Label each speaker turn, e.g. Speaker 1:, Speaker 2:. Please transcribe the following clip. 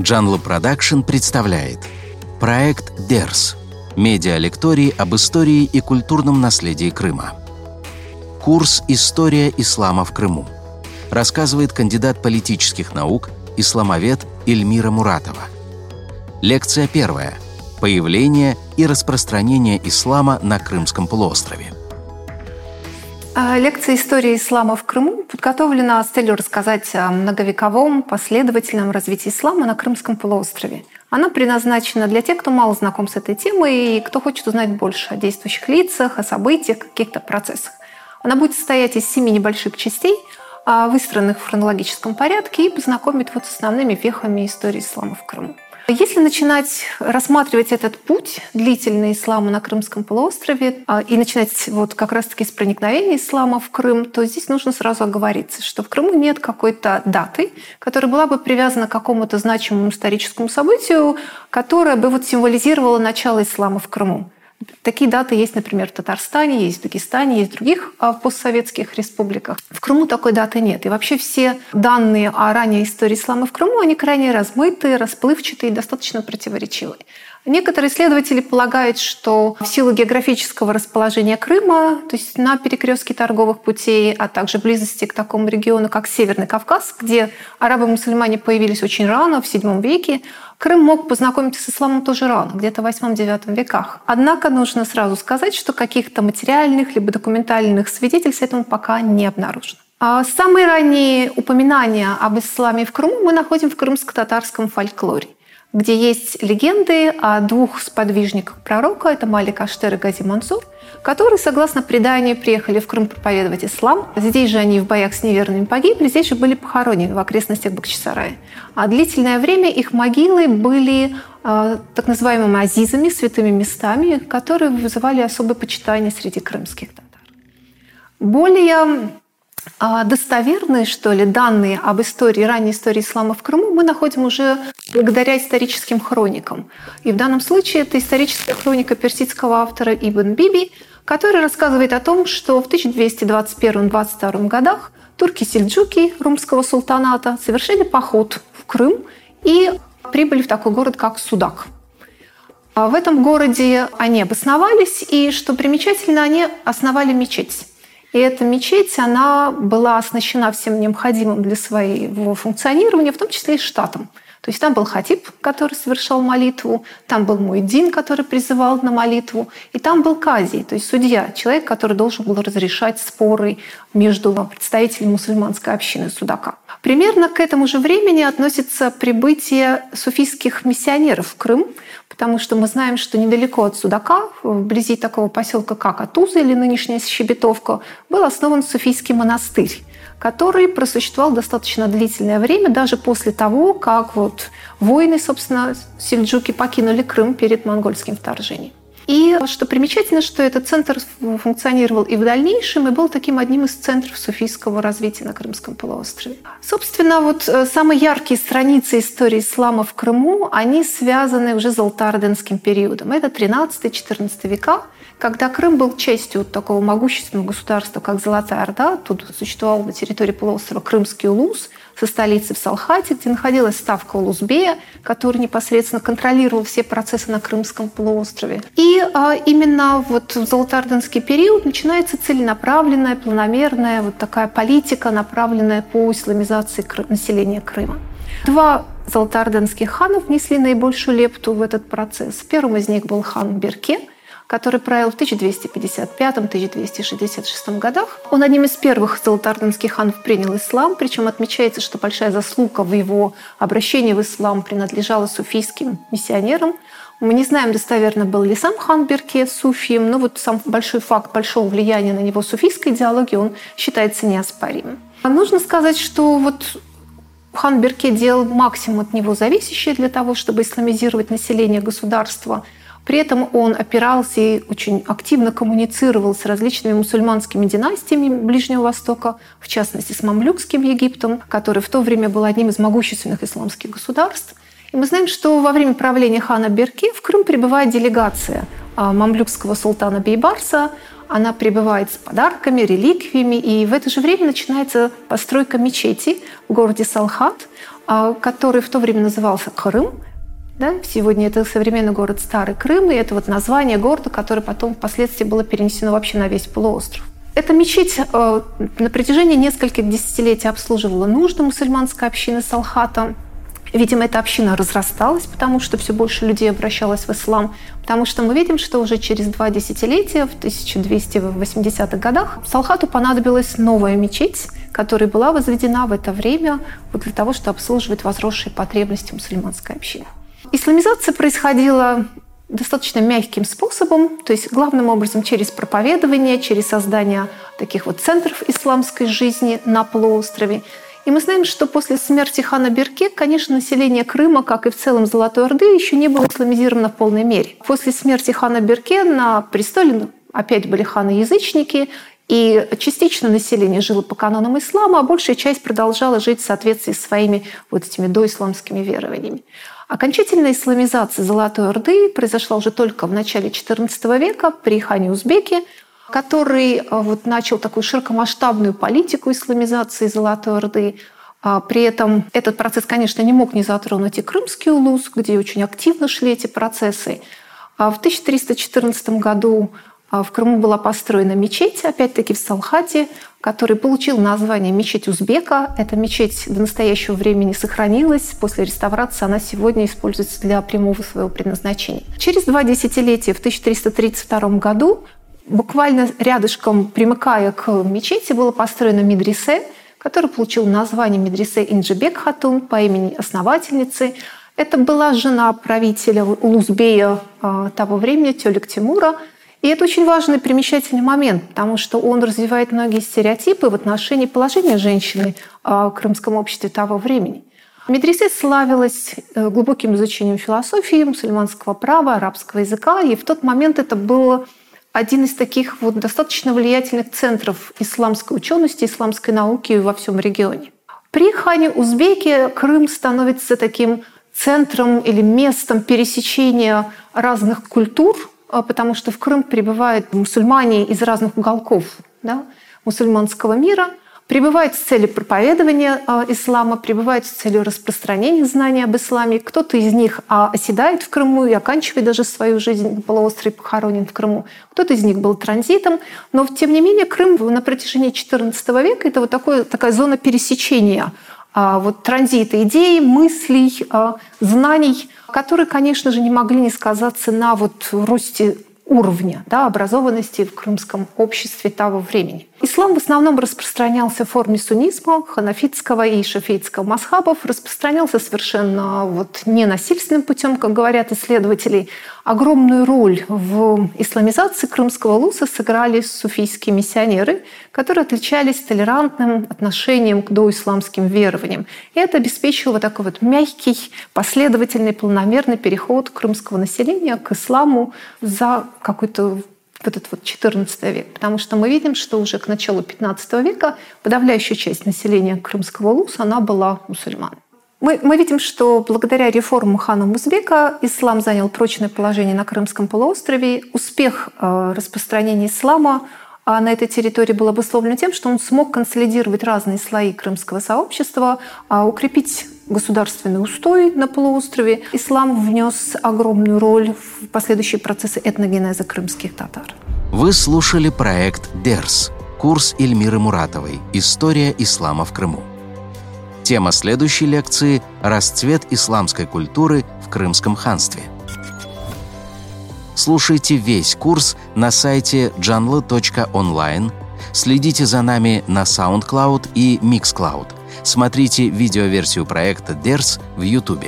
Speaker 1: Джанло Продакшн представляет проект «Дерс» – медиалекторий об истории и культурном наследии Крыма. Курс «История ислама в Крыму» рассказывает кандидат политических наук, исламовед Эльмира Муратова. Лекция первая – Появление и распространение ислама на Крымском полуострове –
Speaker 2: лекция «История ислама в Крыму» подготовлена с целью рассказать о многовековом последовательном развитии ислама на Крымском полуострове. Она предназначена для тех, кто мало знаком с этой темой и кто хочет узнать больше о действующих лицах, о событиях, каких-то процессах. Она будет состоять из семи небольших частей, а, выстроенных в хронологическом порядке, и познакомит вот с основными вехами истории ислама в Крыму. Если начинать рассматривать этот путь длительный ислама на Крымском полуострове а, и начинать вот как раз-таки с проникновения ислама в Крым, то здесь нужно сразу оговориться, что в Крыму нет какой-то даты, которая была бы привязана к какому-то значимому историческому событию, которая бы вот символизировала начало ислама в Крыму. Такие даты есть, например, в Татарстане, есть в Дагестане, есть в других а, постсоветских республиках. В Крыму такой даты нет. И вообще все данные о ранней истории ислама в Крыму, они крайне размытые, расплывчатые и достаточно противоречивые. Некоторые исследователи полагают, что в силу географического расположения Крыма, то есть на перекрестке торговых путей, а также близости к такому региону, как Северный Кавказ, где арабы-мусульмане появились очень рано, в VII веке, Крым мог познакомиться с исламом тоже рано, где-то в 8-9 веках. Однако нужно сразу сказать, что каких-то материальных либо документальных свидетельств этому пока не обнаружено. А самые ранние упоминания об исламе в Крыму мы находим в крымско-татарском фольклоре где есть легенды о двух сподвижниках пророка, это Малик Аштер и Гази Мансур, которые, согласно преданию, приехали в Крым проповедовать ислам. Здесь же они в боях с неверными погибли, здесь же были похоронены в окрестностях Бахчисарая. А длительное время их могилы были э, так называемыми азизами, святыми местами, которые вызывали особое почитание среди крымских татар. Более достоверные, что ли, данные об истории, ранней истории ислама в Крыму мы находим уже благодаря историческим хроникам. И в данном случае это историческая хроника персидского автора Ибн Биби, который рассказывает о том, что в 1221-22 годах турки-сельджуки румского султаната совершили поход в Крым и прибыли в такой город, как Судак. А в этом городе они обосновались, и, что примечательно, они основали мечеть. И эта мечеть, она была оснащена всем необходимым для своего функционирования, в том числе и штатом. То есть там был хатиб, который совершал молитву, там был Муэддин, который призывал на молитву, и там был казий, то есть судья, человек, который должен был разрешать споры между представителями мусульманской общины Судака. Примерно к этому же времени относится прибытие суфийских миссионеров в Крым, потому что мы знаем, что недалеко от Судака, вблизи такого поселка, как Атуза или нынешняя Щебетовка, был основан суфийский монастырь который просуществовал достаточно длительное время, даже после того, как вот воины, собственно, сельджуки покинули Крым перед монгольским вторжением. И что примечательно, что этот центр функционировал и в дальнейшем, и был таким одним из центров суфийского развития на Крымском полуострове. Собственно, вот э, самые яркие страницы истории ислама в Крыму, они связаны уже с Алтарденским периодом. Это 13-14 века, когда Крым был частью такого могущественного государства, как Золотая Орда. Тут существовал на территории полуострова Крымский улус – со столицы в Салхате, где находилась ставка Улузбея, который непосредственно контролировал все процессы на Крымском полуострове. И а, именно вот в Золотоордынский период начинается целенаправленная, планомерная вот такая политика, направленная по исламизации населения Крыма. Два золотоордынских хана внесли наибольшую лепту в этот процесс. Первым из них был хан Берке – который правил в 1255-1266 годах. Он одним из первых золотоордынских ханов принял ислам, причем отмечается, что большая заслуга в его обращении в ислам принадлежала суфийским миссионерам. Мы не знаем достоверно, был ли сам хан Берке суфием, но вот сам большой факт большого влияния на него суфийской идеологии, он считается неоспоримым. А нужно сказать, что вот хан Берке делал максимум от него зависящее для того, чтобы исламизировать население государства – при этом он опирался и очень активно коммуницировал с различными мусульманскими династиями Ближнего Востока, в частности с Мамлюкским Египтом, который в то время был одним из могущественных исламских государств. И мы знаем, что во время правления хана Берки в Крым прибывает делегация а, мамлюкского султана Бейбарса. Она прибывает с подарками, реликвиями, и в это же время начинается постройка мечети в городе Салхат – а, который в то время назывался Крым. Да? Сегодня это современный город Старый Крым, и это вот название города, которое потом впоследствии было перенесено вообще на весь полуостров. Эта мечеть э, на протяжении нескольких десятилетий обслуживала нужды мусульманской общины Салхата. Видимо, эта община разрасталась, потому что все больше людей обращалось в ислам. Потому что мы видим, что уже через два десятилетия, в 1280-х годах, Салхату понадобилась новая мечеть, которая была возведена в это время вот для того, чтобы обслуживать возросшие потребности мусульманской общины. Исламизация происходила достаточно мягким способом, то есть главным образом через проповедование, через создание таких вот центров исламской жизни на полуострове. И мы знаем, что после смерти хана Берке, конечно, население Крыма, как и в целом Золотой Орды, еще не было исламизировано в полной мере. После смерти хана Берке на престоле ну, опять были ханы-язычники, и частично население жило по канонам ислама, а большая часть продолжала жить в соответствии с своими вот этими доисламскими верованиями. Окончательная исламизация Золотой Орды произошла уже только в начале XIV века при хане Узбеке, который э, вот начал такую широкомасштабную политику исламизации Золотой Орды. А при этом этот процесс, конечно, не мог не затронуть и Крымский улус, где очень активно шли эти процессы. А в 1314 году в Крыму была построена мечеть, опять-таки в Салхате, который получил название «Мечеть Узбека». Эта мечеть до настоящего времени сохранилась. После реставрации она сегодня используется для прямого своего предназначения. Через два десятилетия, в 1332 году, буквально рядышком, примыкая к мечети, было построено медресе, который получил название медресе Инджибек Хатун по имени основательницы. Это была жена правителя Улузбея а, того времени, Тёлик Тимура. И это очень важный примечательный момент, потому что он развивает многие стереотипы в отношении положения женщины а, в крымском обществе того времени. Медресе славилась э, глубоким изучением философии, мусульманского права, арабского языка, и в тот момент это было один из таких вот достаточно влиятельных центров исламской учености, исламской науки во всем регионе. При хане Узбеке Крым становится таким центром или местом пересечения разных культур, потому что в Крым прибывают мусульмане из разных уголков да, мусульманского мира – прибывает с целью проповедования э, ислама, прибывает с целью распространения знаний об исламе. Кто-то из них а, оседает в Крыму и оканчивает даже свою жизнь на полуострове, похоронен в Крыму. Кто-то из них был транзитом. Но, тем не менее, Крым на протяжении XIV века – это вот такое, такая зона пересечения а, вот транзита идей, мыслей, а, знаний, которые, конечно же, не могли не сказаться на вот росте уровня да, образованности в крымском обществе того времени. Ислам в основном распространялся в форме суннизма, ханафитского и шафейтского масхабов, распространялся совершенно вот ненасильственным путем, как говорят исследователи. Огромную роль в исламизации крымского луса сыграли суфийские миссионеры, которые отличались толерантным отношением к доисламским верованиям. И это обеспечило такой вот мягкий, последовательный, планомерный переход крымского населения к исламу за какой-то в этот вот 14 век. Потому что мы видим, что уже к началу 15 века подавляющая часть населения Крымского улуса, она была мусульман. Мы, мы видим, что благодаря реформам хана Музбека ислам занял прочное положение на Крымском полуострове. Успех э, распространения ислама а на этой территории был обусловлен тем, что он смог консолидировать разные слои крымского сообщества, а укрепить государственный устой на полуострове. Ислам внес огромную роль в последующие процессы этногенеза крымских татар.
Speaker 1: Вы слушали проект «Дерс» – курс Эльмиры Муратовой «История ислама в Крыму». Тема следующей лекции – «Расцвет исламской культуры в Крымском ханстве». Слушайте весь курс на сайте janla.online, следите за нами на SoundCloud и MixCloud, смотрите видеоверсию проекта DERS в YouTube.